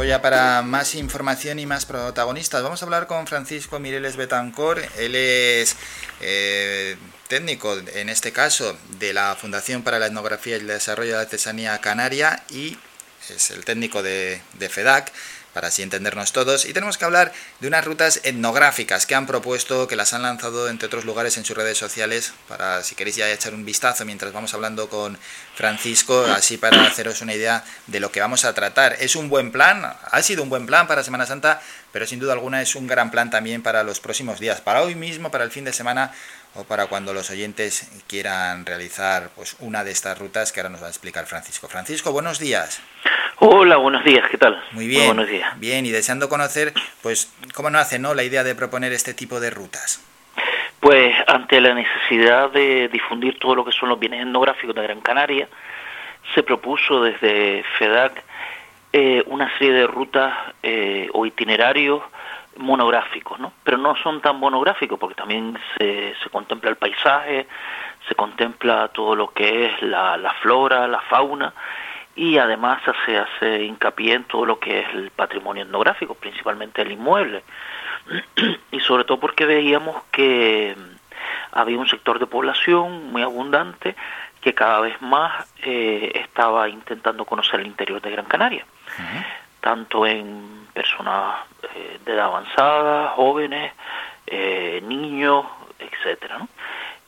Tiempo para más información y más protagonistas. Vamos a hablar con Francisco Mireles Betancor. Él es eh, técnico, en este caso, de la Fundación para la Etnografía y el Desarrollo de la Artesanía Canaria y es el técnico de FEDAC para así entendernos todos. Y tenemos que hablar de unas rutas etnográficas que han propuesto, que las han lanzado entre otros lugares en sus redes sociales, para si queréis ya echar un vistazo mientras vamos hablando con Francisco, así para haceros una idea de lo que vamos a tratar. Es un buen plan, ha sido un buen plan para Semana Santa, pero sin duda alguna es un gran plan también para los próximos días, para hoy mismo, para el fin de semana o para cuando los oyentes quieran realizar pues una de estas rutas que ahora nos va a explicar Francisco. Francisco, buenos días. Hola, buenos días, ¿qué tal? Muy bien. buenos días. Bien, y deseando conocer, pues, cómo nace, ¿no?, la idea de proponer este tipo de rutas. Pues ante la necesidad de difundir todo lo que son los bienes etnográficos de Gran Canaria, se propuso desde FEDAC eh, una serie de rutas eh, o itinerarios monográficos, ¿no? Pero no son tan monográficos porque también se, se contempla el paisaje, se contempla todo lo que es la, la flora, la fauna y además se hace hincapié en todo lo que es el patrimonio etnográfico, principalmente el inmueble. y sobre todo porque veíamos que había un sector de población muy abundante que cada vez más eh, estaba intentando conocer el interior de Gran Canaria, tanto en personas eh, de edad avanzada, jóvenes, eh, niños, etcétera, ¿no?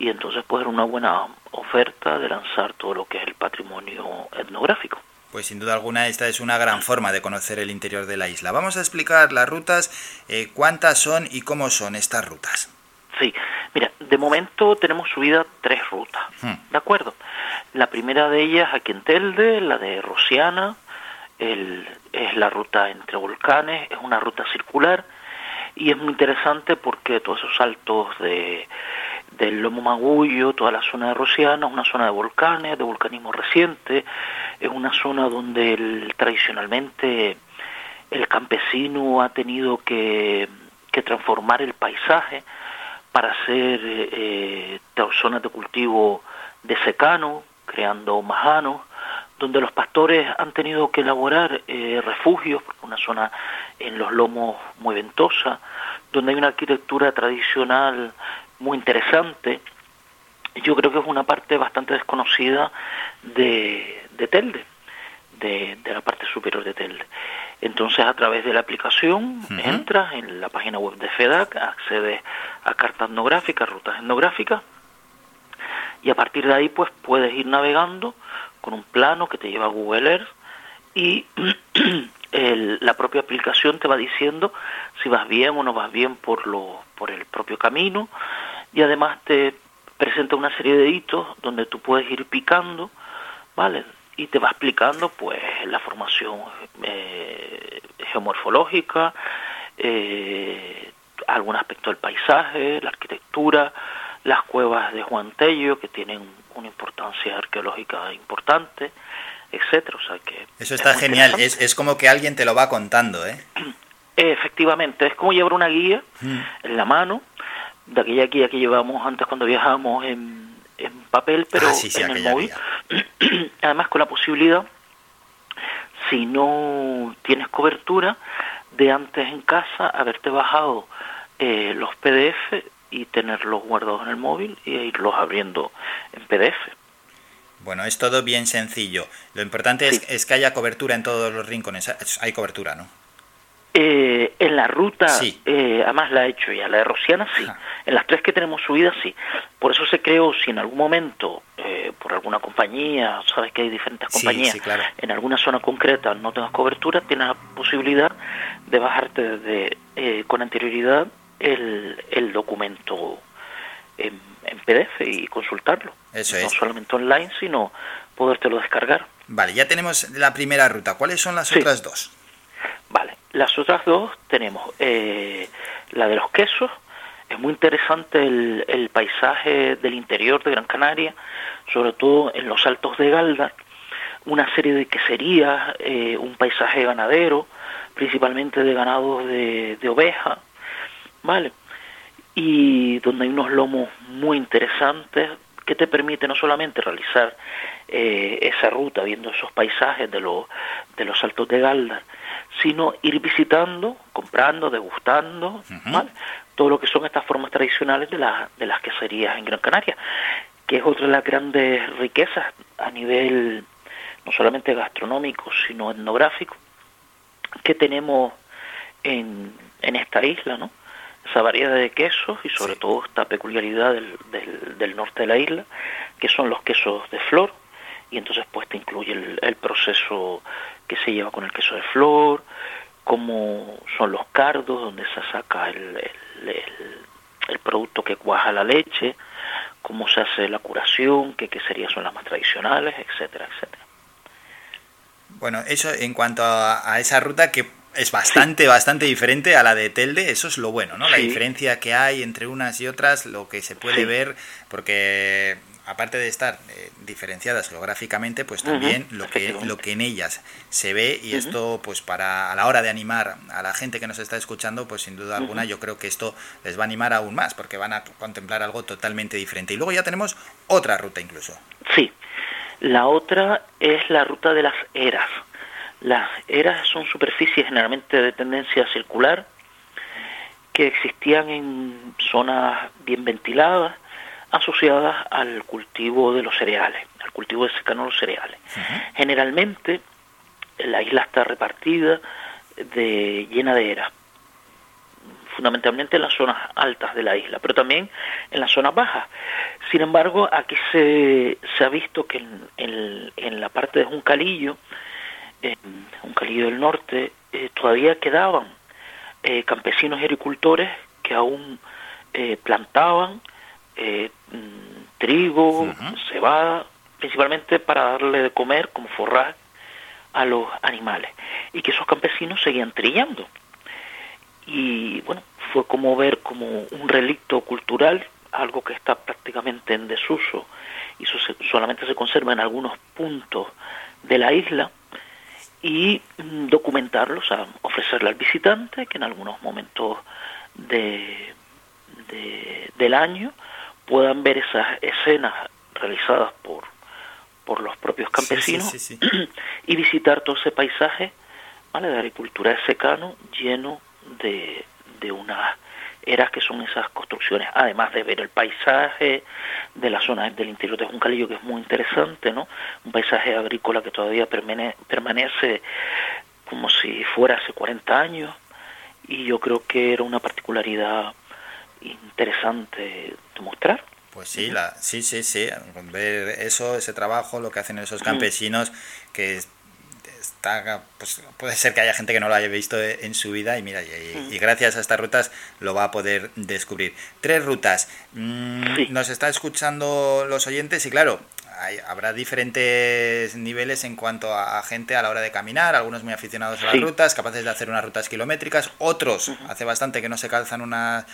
Y entonces puede ser una buena oferta de lanzar todo lo que es el patrimonio etnográfico. Pues sin duda alguna esta es una gran forma de conocer el interior de la isla. Vamos a explicar las rutas, eh, cuántas son y cómo son estas rutas. Sí, mira, de momento tenemos subida tres rutas, hmm. ¿de acuerdo? La primera de ellas aquí en Telde, la de Rosiana, es la ruta entre volcanes, es una ruta circular y es muy interesante porque todos esos saltos de del Lomo Magullo, toda la zona de Rociana, es una zona de volcanes, de volcanismo reciente, es una zona donde tradicionalmente el campesino ha tenido que, transformar el paisaje para hacer eh, zonas de cultivo de secano, creando majanos, donde los pastores han tenido que elaborar eh, refugios, una zona en los lomos muy ventosa, donde hay una arquitectura tradicional muy interesante. Yo creo que es una parte bastante desconocida de, de Telde, de, la parte superior de Telde. Entonces, a través de la aplicación, entras en la página web de FEDAC, accedes a cartas etnográficas, rutas etnográficas, y a partir de ahí, pues puedes ir navegando con un plano que te lleva a Google Earth y la propia aplicación te va diciendo si vas bien o no vas bien por, lo, por el propio camino y además te presenta una serie de hitos donde tú puedes ir picando, ¿vale? Y te va explicando pues la formación eh, geomorfológica, eh, algún aspecto del paisaje, la arquitectura, las cuevas de Juan Tello que tienen una importancia arqueológica importante, etcétera, o sea que Eso está genial, es, es como que alguien te lo va contando, ¿eh? Efectivamente, es como llevar una guía mm. en la mano de aquella guía que llevamos antes cuando viajábamos en, en papel, pero ah, en el móvil. Además con la posibilidad, si no tienes cobertura, de antes en casa haberte bajado eh, los PDF y tenerlos guardados en el móvil y irlos abriendo en PDF. Bueno, es todo bien sencillo. Lo importante es, es, que haya cobertura en todos los rincones. Hay cobertura, ¿no? Eh, en la ruta, eh, además la he hecho ya, la de Rosiana sí, en las tres que tenemos subidas sí. Por eso se creó, si en algún momento, eh, por alguna compañía, sabes que hay diferentes compañías, en alguna zona concreta no tengas cobertura, tienes la posibilidad de bajarte desde, con anterioridad el, el documento en, PDF y consultarlo. Eso no solamente online, sino podértelo descargar. Vale, ya tenemos la primera ruta. ¿Cuáles son las otras dos? Las otras dos tenemos eh, la de los quesos, es muy interesante el, el, paisaje del interior de Gran Canaria, sobre todo en los altos de Galda, una serie de queserías, eh, un paisaje ganadero, principalmente de ganados de, de oveja, ¿vale? Y donde hay unos lomos muy interesantes que te permite no solamente realizar eh, esa ruta viendo esos paisajes de, los de los Altos de Galdar, sino ir visitando, comprando, degustando, todo lo que son estas formas tradicionales de, la, de las queserías en Gran Canaria, que es otra de las grandes riquezas a nivel no solamente gastronómico, sino etnográfico, que tenemos en, en esta isla, ¿no? Esa variedad de quesos y sobre todo esta peculiaridad del, del, norte de la isla, que son los quesos de flor, y entonces pues te incluye el, proceso que se lleva con el queso de flor, cómo son los cardos, donde se saca el, el, producto que cuaja la leche, cómo se hace la curación, qué queserías son las más tradicionales, etcétera, etcétera. Bueno, eso en cuanto a, a esa ruta que es bastante, bastante diferente a la de Telde, eso es lo bueno, ¿no? La diferencia que hay entre unas y otras, lo que se puede ver, porque aparte de estar eh, diferenciadas geográficamente, pues también lo que lo que en ellas se ve y esto pues para a la hora de animar a la gente que nos está escuchando, pues sin duda alguna yo creo que esto les va a animar aún más porque van a contemplar algo totalmente diferente. Y luego ya tenemos otra ruta incluso. Sí. La otra es la ruta de las eras. Las eras son superficies generalmente de tendencia circular que existían en zonas bien ventiladas asociadas al cultivo de los cereales, al cultivo de secano de los cereales. Generalmente la isla está repartida de llena de eras, fundamentalmente en las zonas altas de la isla, pero también en las zonas bajas. Sin embargo, aquí se, se ha visto que en, en la parte de Juncalillo, en un Calillo del Norte, eh, todavía quedaban eh, campesinos y agricultores que aún eh, plantaban mm, trigo, cebada, principalmente para darle de comer como forraje a los animales, y que esos campesinos seguían trillando. Y bueno, fue como ver como un relicto cultural, algo que está prácticamente en desuso y solamente se conserva en algunos puntos de la isla, y mm, documentarlos, o sea, ofrecerle al visitante que en algunos momentos de, del año puedan ver esas escenas realizadas por, por los propios campesinos y visitar todo ese paisaje ¿vale? de agricultura de secano lleno de, de unas eras que son esas construcciones, además de ver el paisaje de la zona del interior de Juncalillo, que es muy interesante, ¿no? Un paisaje agrícola que todavía permanece como si fuera hace 40 años, y yo creo que era una particularidad interesante de mostrar. Pues sí, la, sí, sí, sí, ver eso, ese trabajo, lo que hacen esos campesinos, que pues puede ser que haya gente que no lo haya visto en su vida y mira, y, gracias a estas rutas lo va a poder descubrir. Tres rutas. Mm, nos está escuchando los oyentes y claro, habrá diferentes niveles en cuanto a, gente a la hora de caminar, algunos muy aficionados a las rutas, capaces de hacer unas rutas kilométricas, otros hace bastante que no se calzan unas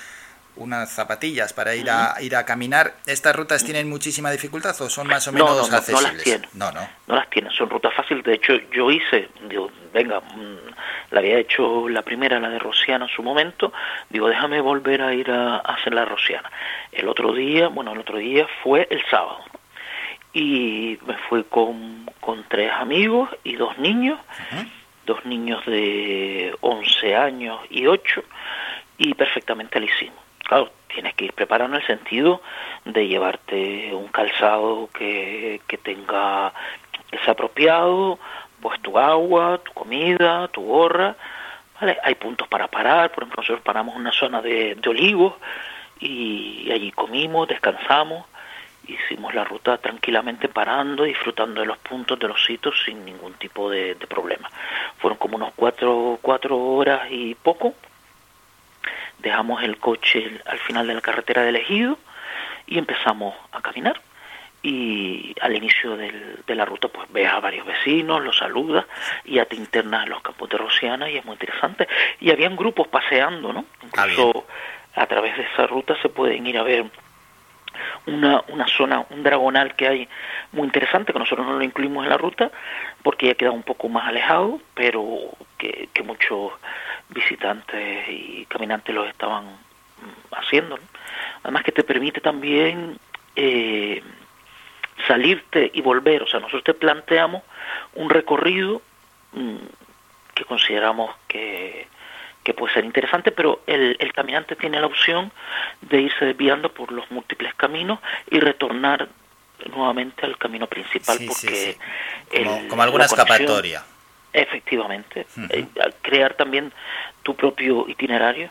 unas zapatillas para ir a ir a caminar. ¿Estas rutas tienen muchísima dificultad o son más o menos no, no, accesibles? No, las tienen. No, no. No las tienen, son rutas fáciles. De hecho, yo hice, digo, venga, mm, la había hecho la primera, la de Rociana en su momento. Digo, déjame volver a ir a, hacer la Rociana. El otro día, bueno, el otro día fue el sábado. Y me fui con, con tres amigos y dos niños. Dos niños de 11 años y 8. Y perfectamente lo hicimos claro, tienes que ir preparado en el sentido de llevarte un calzado que, que tenga, que sea apropiado, pues tu agua, tu comida, tu gorra, ¿vale? Hay puntos para parar, por ejemplo, nosotros paramos en una zona de, de olivos y allí comimos, descansamos, hicimos la ruta tranquilamente parando, disfrutando de los puntos, de los sitios sin ningún tipo de, de problema. Fueron como unos cuatro, cuatro horas y poco, dejamos el coche al final de la carretera de Ejido y empezamos a caminar. Y al inicio del, de la ruta, pues ves a varios vecinos, los saludas y ya te internas en los campos de Rociana y es muy interesante. Y habían grupos paseando, ¿no? Incluso a través de esa ruta se pueden ir a ver una, una zona, un dragonal que hay muy interesante, que nosotros no lo incluimos en la ruta porque ya queda un poco más alejado, pero que, que muchos visitantes y caminantes lo estaban mm, haciendo. Además que te permite también eh, salirte y volver. O sea, nosotros te planteamos un recorrido mm, que consideramos que, que puede ser interesante, pero el, el, caminante tiene la opción de irse desviando por los múltiples caminos y retornar nuevamente al camino principal porque como, alguna escapatoria efectivamente. Eh, crear también tu propio itinerario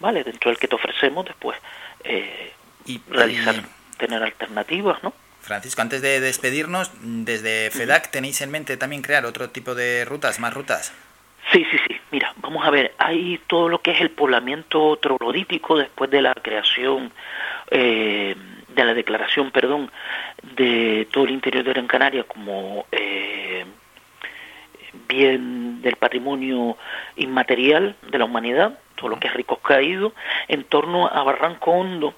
vale dentro del que te ofrecemos después eh, y, realizar tener alternativas no Francisco, antes de despedirnos, desde FEDAC tenéis en mente también crear otro tipo de rutas, más rutas. Sí, sí, sí. Mira, vamos a ver, hay todo lo que es el poblamiento troglodítico después de la creación, eh, de la declaración, perdón, de todo el interior de Gran Canaria como eh, bien del patrimonio inmaterial de la humanidad, todo lo que es Rico Caído, en torno a Barranco Hondo,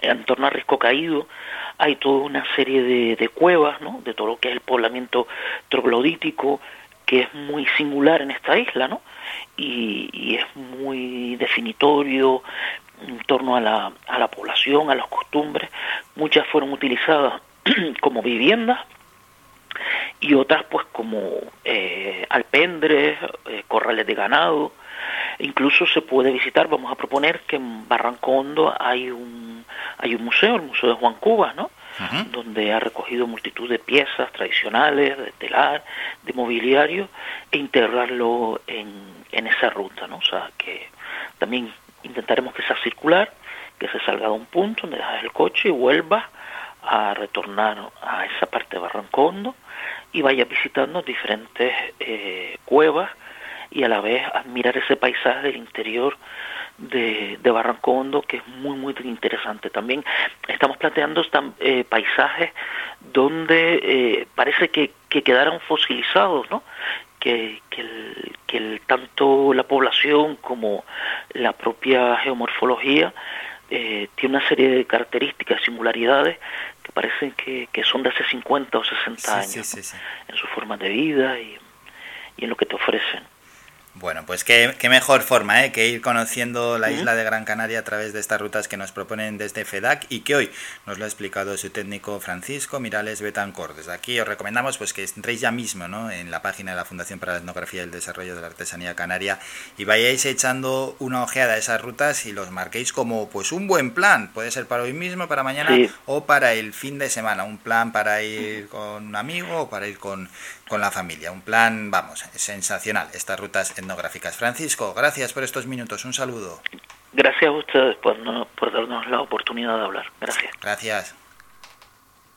en torno a Risco Caído, hay toda una serie de, de, cuevas, ¿no? de todo lo que es el poblamiento troglodítico, que es muy singular en esta isla, ¿no? Y, y, es muy definitorio en torno a la, a la población, a las costumbres. Muchas fueron utilizadas como viviendas y otras pues como eh, alpendres, eh, corrales de ganado. Incluso se puede visitar, vamos a proponer que en Barranco Hondo hay un, hay un museo, el Museo de Juan Cuba, ¿no? donde ha recogido multitud de piezas tradicionales, de telar, de mobiliario, e integrarlo en, en esa ruta, ¿no? O sea, que también intentaremos que sea circular, que se salga de un punto donde dejas el coche y vuelvas a retornar a esa parte de Barranco Hondo y vaya visitando diferentes eh, cuevas y a la vez admirar ese paisaje del interior de, de Barranco Hondo que es muy muy interesante. También estamos planteando eh, paisajes donde eh, parece que, que quedaron fosilizados no que, que, el, que el, tanto la población como la propia geomorfología eh, tiene una serie de características, singularidades que parecen que, que son de hace 50 o 60 años en su forma de vida y, y en lo que te ofrecen. Bueno, pues qué, mejor forma ¿eh? que ir conociendo la isla de Gran Canaria a través de estas rutas que nos proponen desde FEDAC y que hoy nos lo ha explicado su técnico Francisco Mirales Betancor. Desde aquí os recomendamos pues que entréis ya mismo ¿no? en la página de la Fundación para la Etnografía y el Desarrollo de la Artesanía Canaria y vayáis echando una ojeada a esas rutas y los marquéis como pues un buen plan. Puede ser para hoy mismo, para mañana o para el fin de semana. Un plan para ir con un amigo o para ir con con la familia. Un plan, vamos, sensacional, estas rutas etnográficas. Francisco, gracias por estos minutos. Un saludo. Gracias a ustedes por, por darnos la oportunidad de hablar. Gracias. Gracias.